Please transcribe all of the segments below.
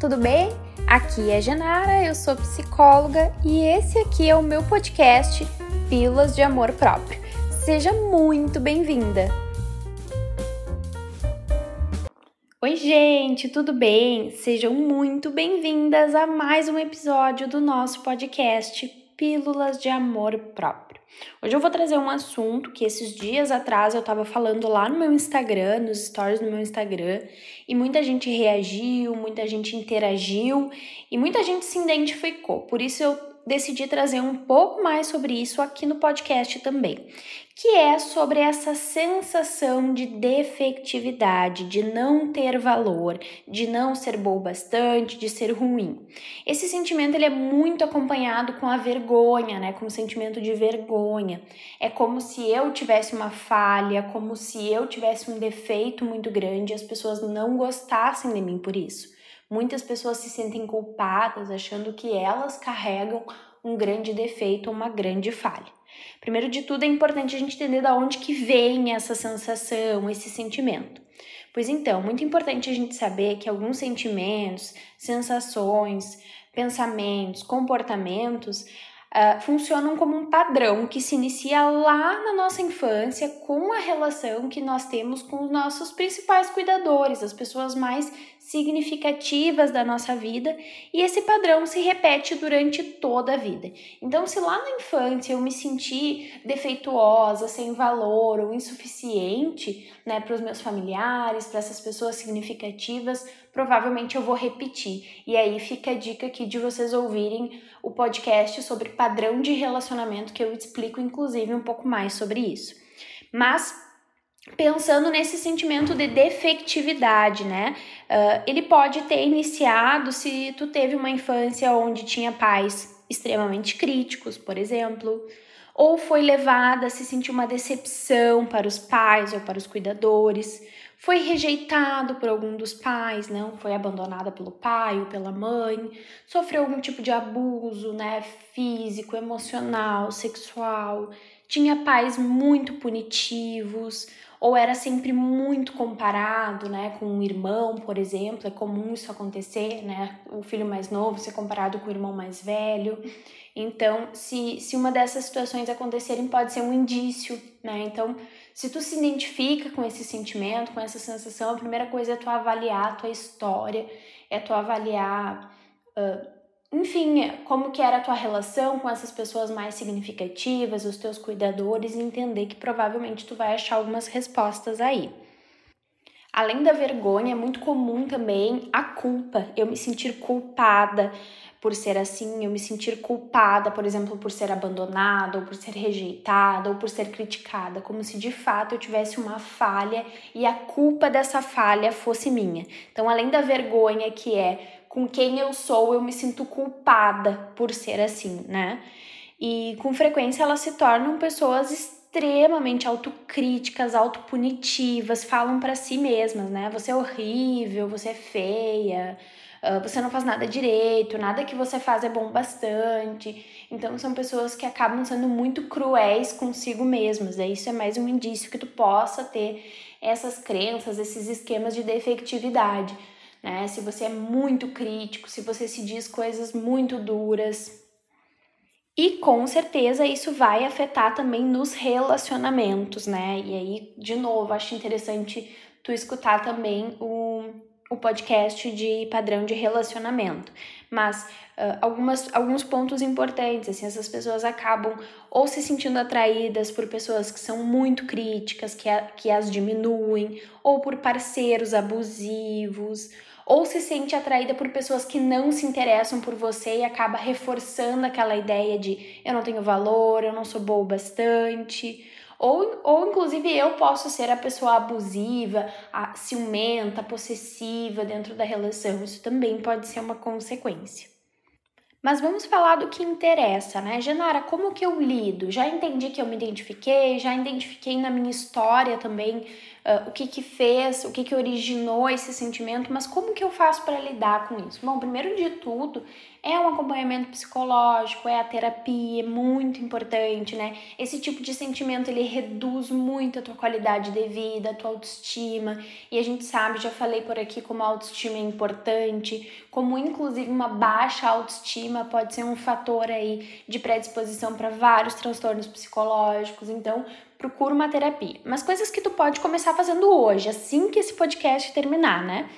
tudo bem? Aqui é Genara, eu sou psicóloga e esse aqui é o meu podcast Pílulas de Amor Próprio. Seja muito bem-vinda! Oi, gente, tudo bem? Sejam muito bem-vindas a mais um episódio do nosso podcast Pílulas de Amor Próprio. Hoje eu vou trazer um assunto que esses dias atrás eu estava falando lá no meu Instagram, nos stories do meu Instagram, e muita gente reagiu, muita gente interagiu e muita gente se identificou. Por isso eu decidi trazer um pouco mais sobre isso aqui no podcast também, que é sobre essa sensação de defectividade, de não ter valor, de não ser bom bastante, de ser ruim. Esse sentimento ele é muito acompanhado com a vergonha, né? Com o sentimento de vergonha. É como se eu tivesse uma falha, como se eu tivesse um defeito muito grande e as pessoas não gostassem de mim por isso. Muitas pessoas se sentem culpadas, achando que elas carregam um grande defeito uma grande falha. Primeiro de tudo, é importante a gente entender de onde que vem essa sensação, esse sentimento. Pois então, muito importante a gente saber que alguns sentimentos, sensações, pensamentos, comportamentos uh, funcionam como um padrão que se inicia lá na nossa infância com a relação que nós temos com os nossos principais cuidadores, as pessoas mais significativas da nossa vida, e esse padrão se repete durante toda a vida. Então, se lá na infância eu me senti defeituosa, sem valor ou insuficiente, né, para os meus familiares, para essas pessoas significativas, provavelmente eu vou repetir. E aí fica a dica aqui de vocês ouvirem o podcast sobre padrão de relacionamento, que eu explico inclusive um pouco mais sobre isso. Mas pensando nesse sentimento de defectividade, né? Uh, ele pode ter iniciado se tu teve uma infância onde tinha pais extremamente críticos, por exemplo, ou foi levada a se sentir uma decepção para os pais ou para os cuidadores, foi rejeitado por algum dos pais, não? Foi abandonada pelo pai ou pela mãe, sofreu algum tipo de abuso, né, físico, emocional, sexual, tinha pais muito punitivos ou era sempre muito comparado, né, com um irmão, por exemplo, é comum isso acontecer, né, o filho mais novo ser comparado com o irmão mais velho. Então, se, se uma dessas situações acontecerem, pode ser um indício, né? Então, se tu se identifica com esse sentimento, com essa sensação, a primeira coisa é tu avaliar a tua história, é tu avaliar uh, enfim, como que era a tua relação com essas pessoas mais significativas, os teus cuidadores, e entender que provavelmente tu vai achar algumas respostas aí. Além da vergonha, é muito comum também a culpa, eu me sentir culpada por ser assim, eu me sentir culpada, por exemplo, por ser abandonada, ou por ser rejeitada, ou por ser criticada, como se de fato eu tivesse uma falha e a culpa dessa falha fosse minha. Então, além da vergonha que é com quem eu sou, eu me sinto culpada por ser assim, né? E com frequência elas se tornam pessoas extremamente autocríticas, autopunitivas, falam para si mesmas, né? Você é horrível, você é feia, ah, você não faz nada direito, nada que você faz é bom bastante. Então são pessoas que acabam sendo muito cruéis consigo mesmas. Daí isso é mais um indício que tu possa ter essas crenças, esses esquemas de defectividade né? Se você é muito crítico, se você se diz coisas muito duras. E com certeza isso vai afetar também nos relacionamentos, né? E aí, de novo, acho interessante tu escutar também o, o podcast de padrão de relacionamento. Mas uh, algumas, alguns pontos importantes, assim, essas pessoas acabam ou se sentindo atraídas por pessoas que são muito críticas, que, a, que as diminuem, ou por parceiros abusivos, ou se sente atraída por pessoas que não se interessam por você e acaba reforçando aquela ideia de eu não tenho valor, eu não sou boa o bastante. Ou, ou inclusive eu posso ser a pessoa abusiva, a ciumenta, possessiva dentro da relação. Isso também pode ser uma consequência. Mas vamos falar do que interessa, né? Genara, como que eu lido? Já entendi que eu me identifiquei, já identifiquei na minha história também uh, o que que fez, o que que originou esse sentimento, mas como que eu faço para lidar com isso? Bom, primeiro de tudo, é um acompanhamento psicológico, é a terapia, é muito importante, né? Esse tipo de sentimento ele reduz muito a tua qualidade de vida, a tua autoestima. E a gente sabe, já falei por aqui como a autoestima é importante, como inclusive uma baixa autoestima pode ser um fator aí de predisposição para vários transtornos psicológicos. Então, procura uma terapia. Mas coisas que tu pode começar fazendo hoje, assim que esse podcast terminar, né?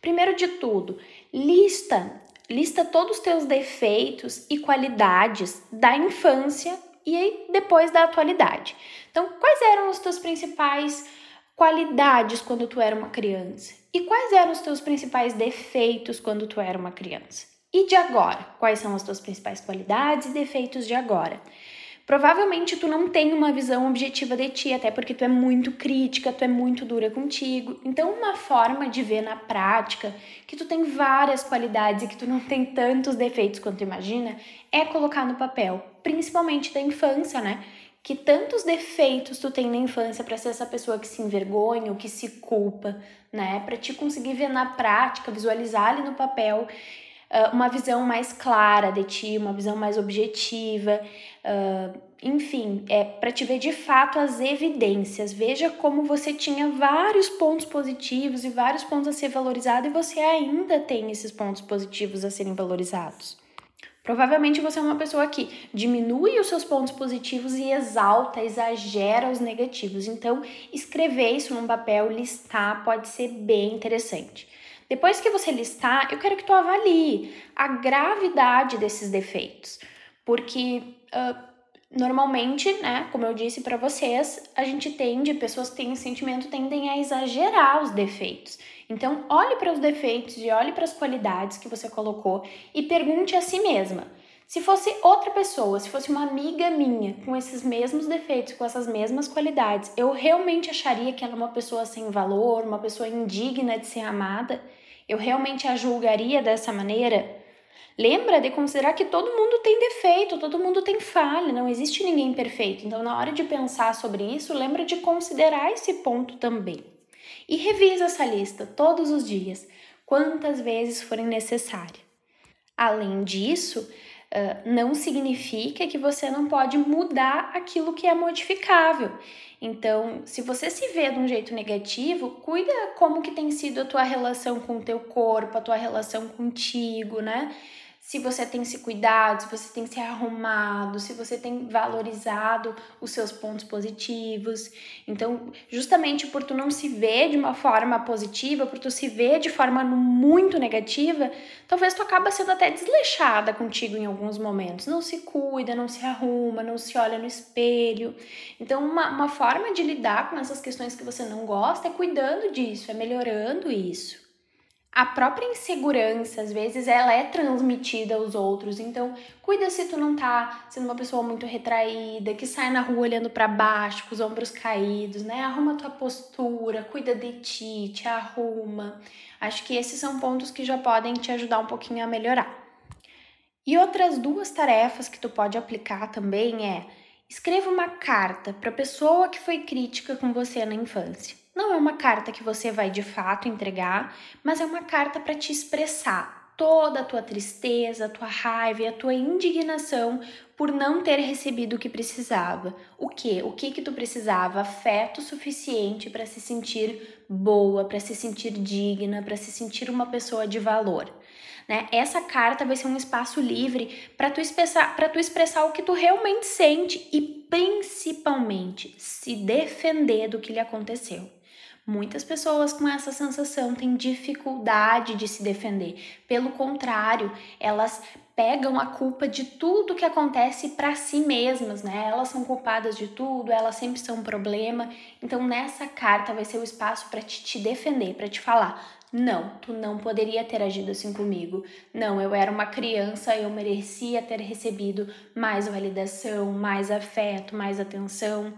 Primeiro de tudo, lista lista todos os teus defeitos e qualidades da infância e depois da atualidade. Então, quais eram as tuas principais qualidades quando tu era uma criança? E quais eram os teus principais defeitos quando tu era uma criança? E de agora? Quais são as tuas principais qualidades e defeitos de agora? Provavelmente tu não tem uma visão objetiva de ti, até porque tu é muito crítica, tu é muito dura contigo. Então, uma forma de ver na prática que tu tem várias qualidades e que tu não tem tantos defeitos quanto imagina, é colocar no papel, principalmente da infância, né? Que tantos defeitos tu tem na infância para ser essa pessoa que se envergonha ou que se culpa, né? Para te conseguir ver na prática, visualizar ali no papel uh, uma visão mais clara de ti, uma visão mais objetiva, uh, enfim, é para te ver de fato as evidências. Veja como você tinha vários pontos positivos e vários pontos a ser valorizado e você ainda tem esses pontos positivos a serem valorizados. Provavelmente você é uma pessoa que diminui os seus pontos positivos e exalta, exagera os negativos. Então, escrever isso num papel, listar, pode ser bem interessante. Depois que você listar, eu quero que tu avalie a gravidade desses defeitos, porque uh, normalmente, né, como eu disse para vocês, a gente tende, pessoas que têm sentimento tendem a exagerar os defeitos. Então, olhe para os defeitos e olhe para as qualidades que você colocou e pergunte a si mesma. Se fosse outra pessoa, se fosse uma amiga minha com esses mesmos defeitos, com essas mesmas qualidades, eu realmente acharia que ela é uma pessoa sem valor, uma pessoa indigna de ser amada? eu realmente a julgaria dessa maneira? Lembra de considerar que todo mundo tem defeito, todo mundo tem falha, não existe ninguém perfeito. Então, na hora de pensar sobre isso, lembra de considerar esse ponto também. E revisa essa lista todos os dias, quantas vezes forem necessárias. Além disso, não significa que você não pode mudar aquilo que é modificável. Então, se você se vê de um jeito negativo, cuida como que tem sido a tua relação com o teu corpo, a tua relação contigo, né? Se você tem se cuidado, se você tem se arrumado, se você tem valorizado os seus pontos positivos. Então, justamente por tu não se ver de uma forma positiva, por tu se ver de forma muito negativa, talvez tu acaba sendo até desleixada contigo em alguns momentos. Não se cuida, não se arruma, não se olha no espelho. Então, uma, uma forma de lidar com essas questões que você não gosta é cuidando disso, é melhorando isso a própria insegurança, às vezes, ela é transmitida aos outros. Então, cuida se tu não tá sendo uma pessoa muito retraída, que sai na rua olhando para baixo, com os ombros caídos, né? Arruma tua postura, cuida de ti, te arruma. Acho que esses são pontos que já podem te ajudar um pouquinho a melhorar. E outras duas tarefas que tu pode aplicar também é escreva uma carta para a pessoa que foi crítica com você na infância. Não é uma carta que você vai de fato entregar, mas é uma carta para te expressar toda a tua tristeza, a tua raiva e a tua indignação por não ter recebido o que precisava. O que? O que que tu precisava? Afeto suficiente para se sentir boa, para se sentir digna, para se sentir uma pessoa de valor. Né? Essa carta vai ser um espaço livre para tu expressar, para tu expressar o que tu realmente sente e principalmente se defender do que lhe aconteceu. Muitas pessoas com essa sensação têm dificuldade de se defender. Pelo contrário, elas pegam a culpa de tudo que acontece para si mesmas, né? Elas são culpadas de tudo, elas sempre são um problema. Então, nessa carta vai ser o espaço para te, te defender, para te falar: não, tu não poderia ter agido assim comigo. Não, eu era uma criança, eu merecia ter recebido mais validação, mais afeto, mais atenção.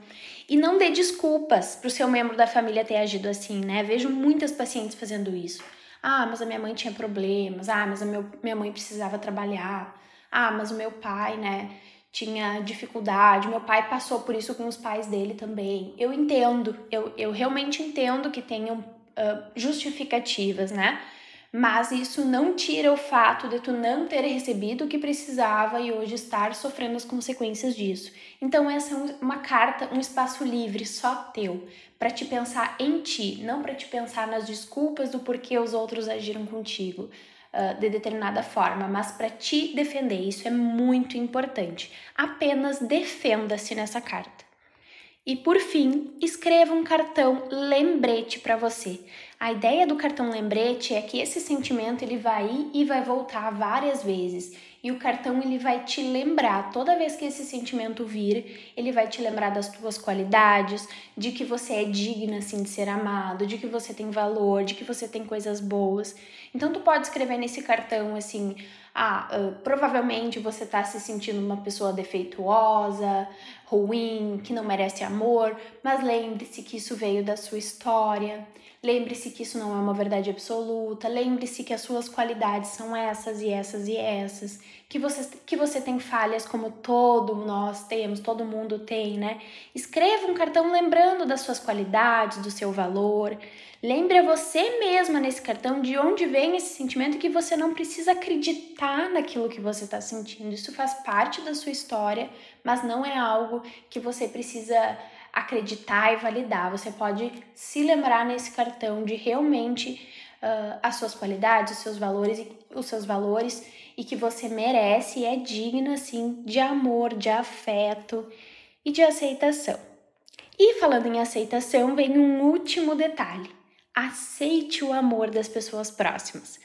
E não dê desculpas para o seu membro da família ter agido assim, né? Vejo muitas pacientes fazendo isso. Ah, mas a minha mãe tinha problemas. Ah, mas a meu, minha mãe precisava trabalhar. Ah, mas o meu pai, né? tinha dificuldade, meu pai passou por isso com os pais dele também. Eu entendo, eu, eu realmente entendo que tenham justificativas, né? Mas isso não tira o fato de tu não ter recebido o que precisava e hoje estar sofrendo as consequências disso. Então, essa é uma carta, um espaço livre, só teu, para te pensar em ti, não para te pensar nas desculpas do porquê os outros agiram contigo uh, de determinada forma, mas para te defender. Isso é muito importante. Apenas defenda-se nessa carta. E por fim, escreva um cartão lembrete para você. A ideia do cartão lembrete é que esse sentimento ele vai ir e vai voltar várias vezes. E o cartão ele vai te lembrar, toda vez que esse sentimento vir, ele vai te lembrar das tuas qualidades, de que você é digna assim de ser amado, de que você tem valor, de que você tem coisas boas. Então tu pode escrever nesse cartão assim: ah, uh, provavelmente você está se sentindo uma pessoa defeituosa, ruim, que não merece amor, mas lembre-se que isso veio da sua história. Lembre-se que isso não é uma verdade absoluta. Lembre-se que as suas qualidades são essas e essas e essas. Que você, que você tem falhas como todo nós temos, todo mundo tem, né? Escreva um cartão lembrando das suas qualidades, do seu valor. Lembre a você mesma nesse cartão de onde vem esse sentimento que você não precisa acreditar naquilo que você está sentindo. Isso faz parte da sua história, mas não é algo que você precisa acreditar e validar. Você pode se lembrar nesse cartão de realmente uh, as suas qualidades, os seus valores, os seus valores e que você merece e é digna assim de amor, de afeto e de aceitação. E falando em aceitação, vem um último detalhe aceite o amor das pessoas próximas.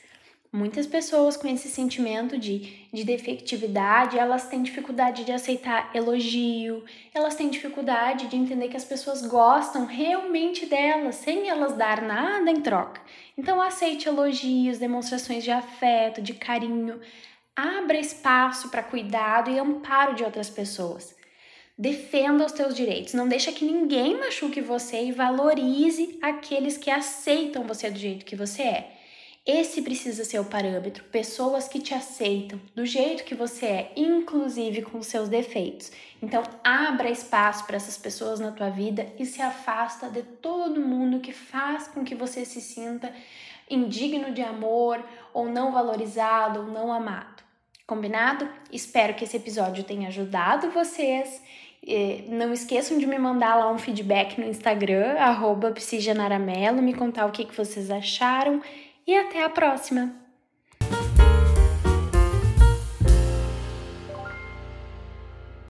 Muitas pessoas com esse sentimento de, de defectividade, elas têm dificuldade de aceitar elogio, elas têm dificuldade de entender que as pessoas gostam realmente delas, sem elas dar nada em troca. Então aceite elogios, demonstrações de afeto, de carinho, abra espaço para cuidado e amparo de outras pessoas. Defenda os teus direitos, não deixa que ninguém machuque você e valorize aqueles que aceitam você do jeito que você é. Esse precisa ser o parâmetro, pessoas que te aceitam do jeito que você é, inclusive com seus defeitos. Então, abra espaço para essas pessoas na tua vida e se afasta de todo mundo que faz com que você se sinta indigno de amor ou não valorizado ou não amado. Combinado? Espero que esse episódio tenha ajudado vocês não esqueçam de me mandar lá um feedback no Instagram, arroba me contar o que, que vocês acharam e até a próxima!